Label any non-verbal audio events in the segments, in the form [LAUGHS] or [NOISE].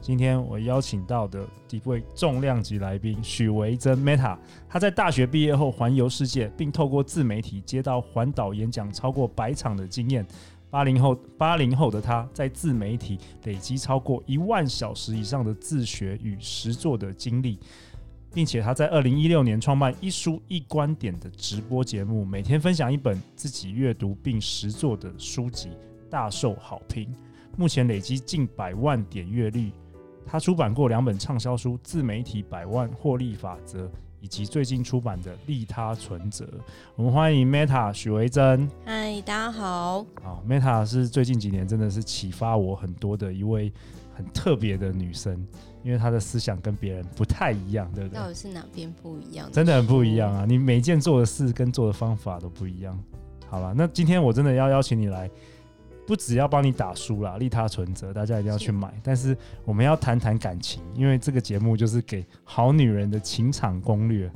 今天我邀请到的一位重量级来宾许维珍 Meta，她在大学毕业后环游世界，并透过自媒体接到环岛演讲超过百场的经验。八零后八零后的她在自媒体累积超过一万小时以上的自学与实作的经历，并且她在二零一六年创办一书一观点的直播节目，每天分享一本自己阅读并实作的书籍，大受好评。目前累积近百万点阅率。他出版过两本畅销书《自媒体百万获利法则》，以及最近出版的《利他存折》。我们欢迎 Meta 许维珍。嗨，大家好。好，Meta 是最近几年真的是启发我很多的一位很特别的女生，因为她的思想跟别人不太一样，对不对？到底是哪边不一样？真的很不一样啊！你每一件做的事跟做的方法都不一样。好了，那今天我真的要邀请你来。不只要帮你打书啦，利他存折，大家一定要去买。但是我们要谈谈感情，因为这个节目就是给好女人的情场攻略。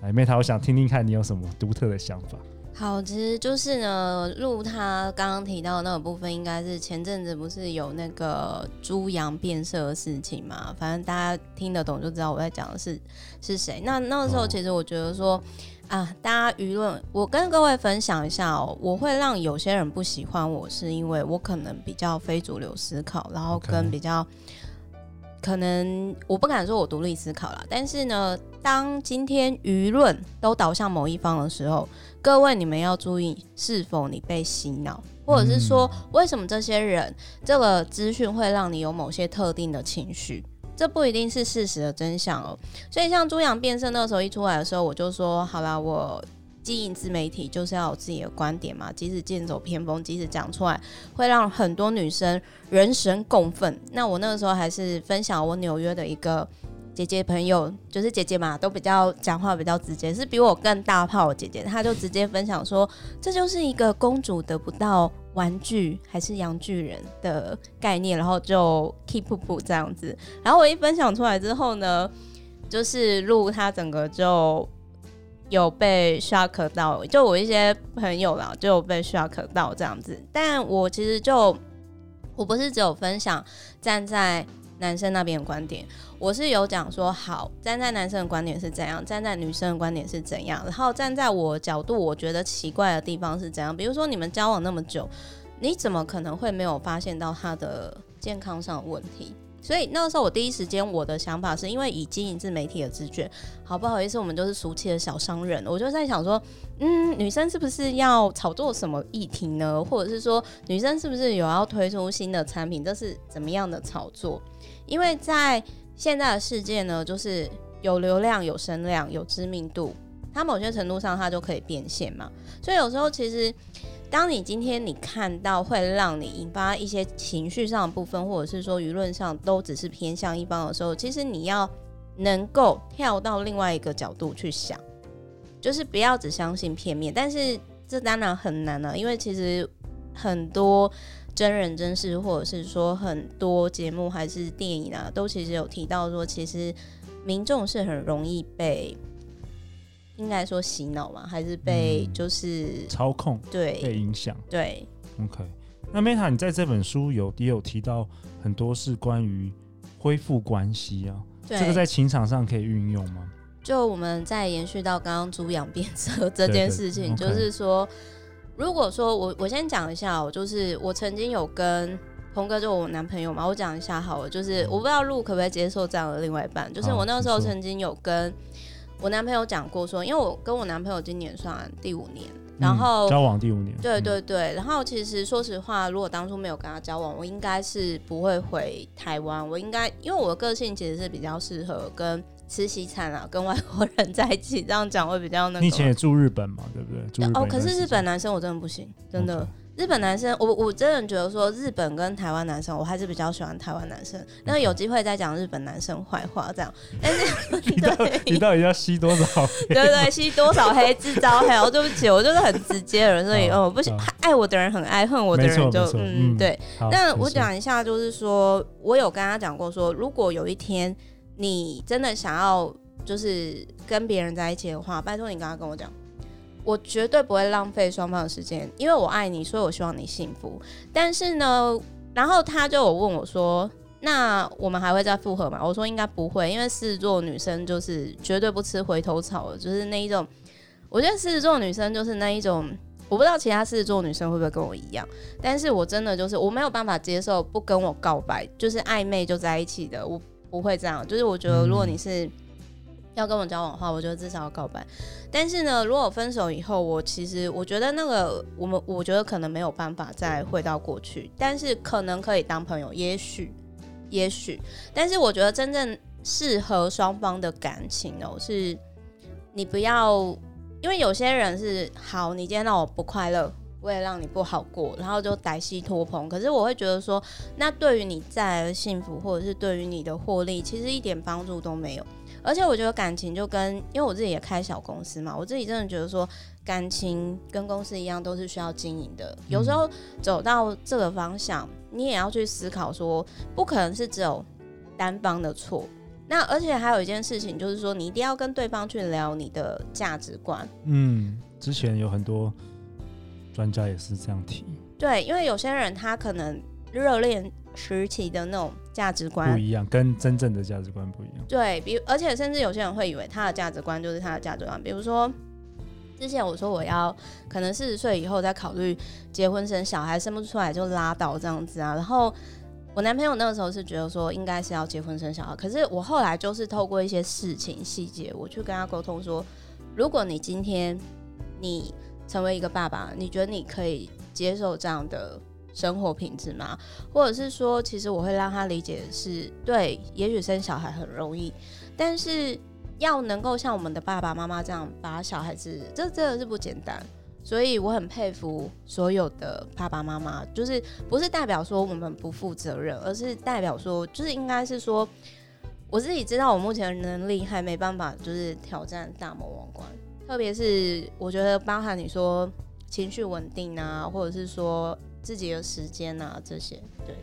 来，Meta，我想听听看你有什么独特的想法。好，其实就是呢，录他刚刚提到的那个部分，应该是前阵子不是有那个猪羊变色的事情嘛？反正大家听得懂就知道我在讲的是是谁。那那个时候，其实我觉得说。哦啊，大家舆论，我跟各位分享一下哦。我会让有些人不喜欢我，是因为我可能比较非主流思考，然后跟比较可能我不敢说我独立思考啦。但是呢，当今天舆论都导向某一方的时候，各位你们要注意，是否你被洗脑，或者是说为什么这些人这个资讯会让你有某些特定的情绪。这不一定是事实的真相哦，所以像猪羊变色那个时候一出来的时候，我就说好啦，我经营自媒体就是要有自己的观点嘛，即使剑走偏锋，即使讲出来会让很多女生人神共愤。那我那个时候还是分享我纽约的一个姐姐朋友，就是姐姐嘛，都比较讲话比较直接，是比我更大炮的姐姐，她就直接分享说，这就是一个公主得不到。玩具还是洋巨人的概念，然后就 keep up 这样子。然后我一分享出来之后呢，就是录他整个就有被 shock 到，就我一些朋友啦就有被 shock 到这样子。但我其实就我不是只有分享站在男生那边的观点，我是有讲说，好，站在男生的观点是怎样，站在女生的观点是怎样，然后站在我角度，我觉得奇怪的地方是怎样。比如说，你们交往那么久，你怎么可能会没有发现到他的健康上的问题？所以那个时候，我第一时间我的想法是因为以经营自媒体的直觉，好不好意思，我们都是俗气的小商人，我就在想说，嗯，女生是不是要炒作什么议题呢？或者是说，女生是不是有要推出新的产品？这是怎么样的炒作？因为在现在的世界呢，就是有流量、有声量、有知名度，它某些程度上它就可以变现嘛。所以有时候其实，当你今天你看到会让你引发一些情绪上的部分，或者是说舆论上都只是偏向一方的时候，其实你要能够跳到另外一个角度去想，就是不要只相信片面。但是这当然很难了，因为其实很多。真人真事，或者是说很多节目还是电影啊，都其实有提到说，其实民众是很容易被，应该说洗脑嘛，还是被就是、嗯、操控，对，被影响，对。OK，那 Meta，你在这本书有也有提到很多是关于恢复关系啊，这个在情场上可以运用吗？就我们再延续到刚刚猪羊变色这件事情，就是说。如果说我我先讲一下，我就是我曾经有跟鹏哥，就我男朋友嘛，我讲一下好了，就是我不知道路可不可以接受这样的另外一半，就是我那个时候曾经有跟我男朋友讲过说，因为我跟我男朋友今年算第五年，然后、嗯、交往第五年，对对对，然后其实说实话，如果当初没有跟他交往，我应该是不会回台湾，我应该因为我的个性其实是比较适合跟。吃西餐啊，跟外国人在一起这样讲会比较那个。你以前也住日本嘛，对不对？哦，可是日本男生我真的不行，真的。Okay. 日本男生，我我真的觉得说日本跟台湾男生，我还是比较喜欢台湾男生。那有机会再讲日本男生坏话，这样。[LAUGHS] 但是你到你到底要吸多少？[LAUGHS] 对对对，吸多少黑 [LAUGHS] 制造黑？哦，对不起，我就是很直接的人，所以哦，我不行，爱我的人很爱，恨我的人就嗯对。那我讲一下，就是说我有跟他讲过说，说如果有一天你真的想要就是跟别人在一起的话，拜托你刚刚跟我讲。我绝对不会浪费双方的时间，因为我爱你，所以我希望你幸福。但是呢，然后他就有问我说：“那我们还会再复合吗？”我说：“应该不会，因为狮子座女生就是绝对不吃回头草的，就是那一种。我觉得狮子座女生就是那一种，我不知道其他狮子座女生会不会跟我一样，但是我真的就是我没有办法接受不跟我告白，就是暧昧就在一起的，我不会这样。就是我觉得如果你是。”要跟我交往的话，我觉得至少要告白。但是呢，如果分手以后，我其实我觉得那个我们，我觉得可能没有办法再回到过去，但是可能可以当朋友，也许，也许。但是我觉得真正适合双方的感情哦，是你不要，因为有些人是好，你今天让我不快乐，我也让你不好过，然后就歹戏拖棚。可是我会觉得说，那对于你再来的幸福，或者是对于你的获利，其实一点帮助都没有。而且我觉得感情就跟，因为我自己也开小公司嘛，我自己真的觉得说，感情跟公司一样，都是需要经营的。有时候走到这个方向，你也要去思考说，不可能是只有单方的错。那而且还有一件事情，就是说，你一定要跟对方去聊你的价值观。嗯，之前有很多专家也是这样提。对，因为有些人他可能热恋时期的那种。价值观不一样，跟真正的价值观不一样。对，比而且甚至有些人会以为他的价值观就是他的价值观。比如说，之前我说我要可能四十岁以后再考虑结婚生小孩，生不出来就拉倒这样子啊。然后我男朋友那个时候是觉得说应该是要结婚生小孩，可是我后来就是透过一些事情细节，我去跟他沟通说，如果你今天你成为一个爸爸，你觉得你可以接受这样的？生活品质吗？或者是说，其实我会让他理解的是，对，也许生小孩很容易，但是要能够像我们的爸爸妈妈这样把小孩子，这真的是不简单。所以我很佩服所有的爸爸妈妈，就是不是代表说我们不负责任，而是代表说，就是应该是说，我自己知道我目前的能力还没办法，就是挑战大魔王关。特别是我觉得包含你说情绪稳定啊，或者是说。自己的时间啊，这些对。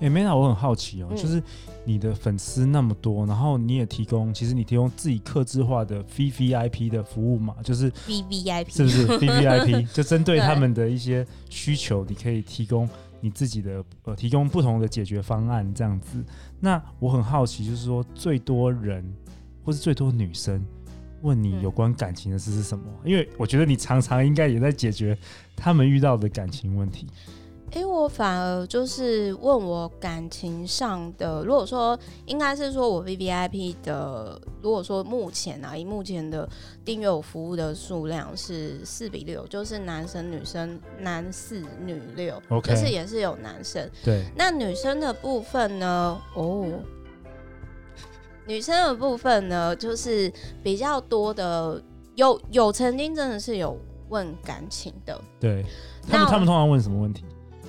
哎、欸，Mena，我很好奇哦、喔，嗯、就是你的粉丝那么多，然后你也提供，其实你提供自己客制化的 VVIP 的服务嘛，就是 VVIP 是不是 [LAUGHS] VVIP？就针对他们的一些需求，你可以提供你自己的呃，提供不同的解决方案这样子。那我很好奇，就是说最多人或是最多女生问你有关感情的事是什么？嗯、因为我觉得你常常应该也在解决他们遇到的感情问题。哎，我反而就是问我感情上的，如果说应该是说我 VVIP 的，如果说目前啊，以目前的订阅我服务的数量是四比六，就是男生女生男四女六就是也是有男生。对，那女生的部分呢？哦，女生的部分呢，就是比较多的，有有曾经真的是有问感情的。对，他们他们通常问什么问题？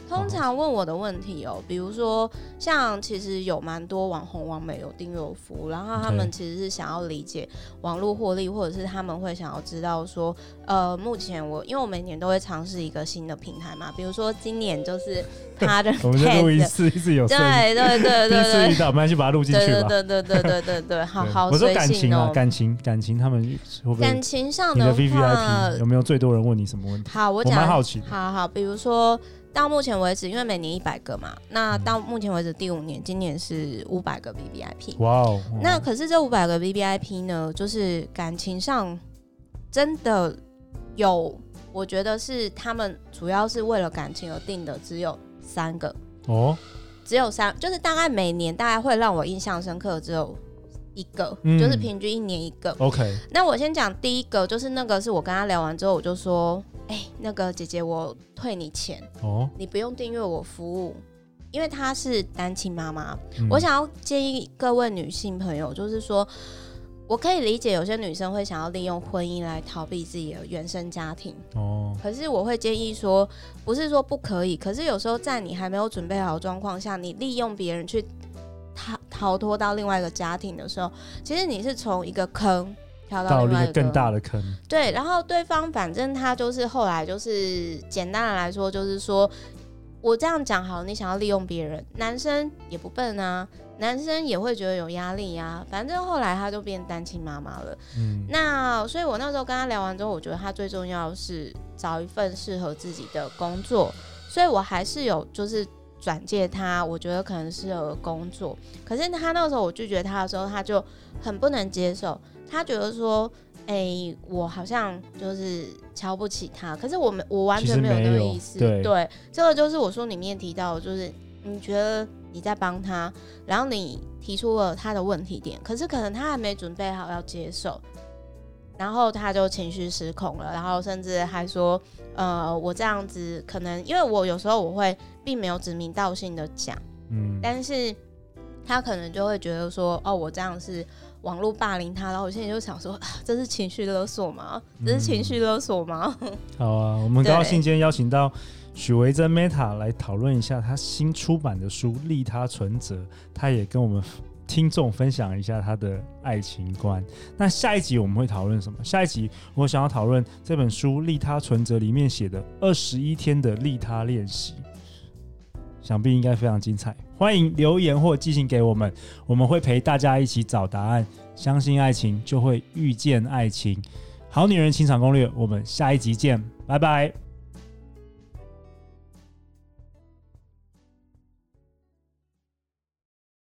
通常问我的问题哦，比如说像其实有蛮多网红网美有订阅我服务，然后他们其实是想要理解网络获利，或者是他们会想要知道说，呃，目前我因为我每年都会尝试一个新的平台嘛，比如说今年就是 [LAUGHS] 他的，我们在录一次一次有对对对对对，[LAUGHS] 第一次遇到，我们要去把它录进去吧，对对对对对对，好 [LAUGHS] 好。我说感情啊，感情感情，他们感情上的 VVIP 有没有最多人问你什么问题？好，我讲，蛮好奇。好好，比如说。到目前为止，因为每年一百个嘛，那到目前为止第五年，今年是五百个 VVIP。哇哦！那可是这五百个 VVIP 呢，就是感情上真的有，我觉得是他们主要是为了感情而定的，只有三个哦，只有三，就是大概每年大概会让我印象深刻只有一个，嗯、就是平均一年一个。OK。那我先讲第一个，就是那个是我跟他聊完之后，我就说。哎、欸，那个姐姐，我退你钱哦，你不用订阅我服务，因为她是单亲妈妈。嗯、我想要建议各位女性朋友，就是说，我可以理解有些女生会想要利用婚姻来逃避自己的原生家庭哦。可是我会建议说，不是说不可以，可是有时候在你还没有准备好的状况下，你利用别人去逃逃脱到另外一个家庭的时候，其实你是从一个坑跳到另外一个更大的坑。对，然后对方反正他就是后来就是简单的来说，就是说我这样讲好，你想要利用别人，男生也不笨啊。男生也会觉得有压力呀、啊，反正后来他就变单亲妈妈了。嗯，那所以我那时候跟他聊完之后，我觉得他最重要是找一份适合自己的工作，所以我还是有就是转介他，我觉得可能适合工作。可是他那个时候我拒绝他的时候，他就很不能接受，他觉得说，哎、欸，我好像就是瞧不起他。可是我们我完全没有那个意思，对，对，这个就是我说里面提到，就是你觉得。你在帮他，然后你提出了他的问题点，可是可能他还没准备好要接受，然后他就情绪失控了，然后甚至还说，呃，我这样子可能因为我有时候我会并没有指名道姓的讲，嗯，但是他可能就会觉得说，哦，我这样是网络霸凌他，然后我现在就想说，啊，这是情绪勒索吗？这是情绪勒索吗？嗯、[LAUGHS] 好啊，我们高兴今天邀请到。许维珍 Meta 来讨论一下他新出版的书《利他存折》，他也跟我们听众分享一下他的爱情观。那下一集我们会讨论什么？下一集我想要讨论这本书《利他存折》里面写的二十一天的利他练习，想必应该非常精彩。欢迎留言或寄信给我们，我们会陪大家一起找答案。相信爱情，就会遇见爱情。好女人情场攻略，我们下一集见，拜拜。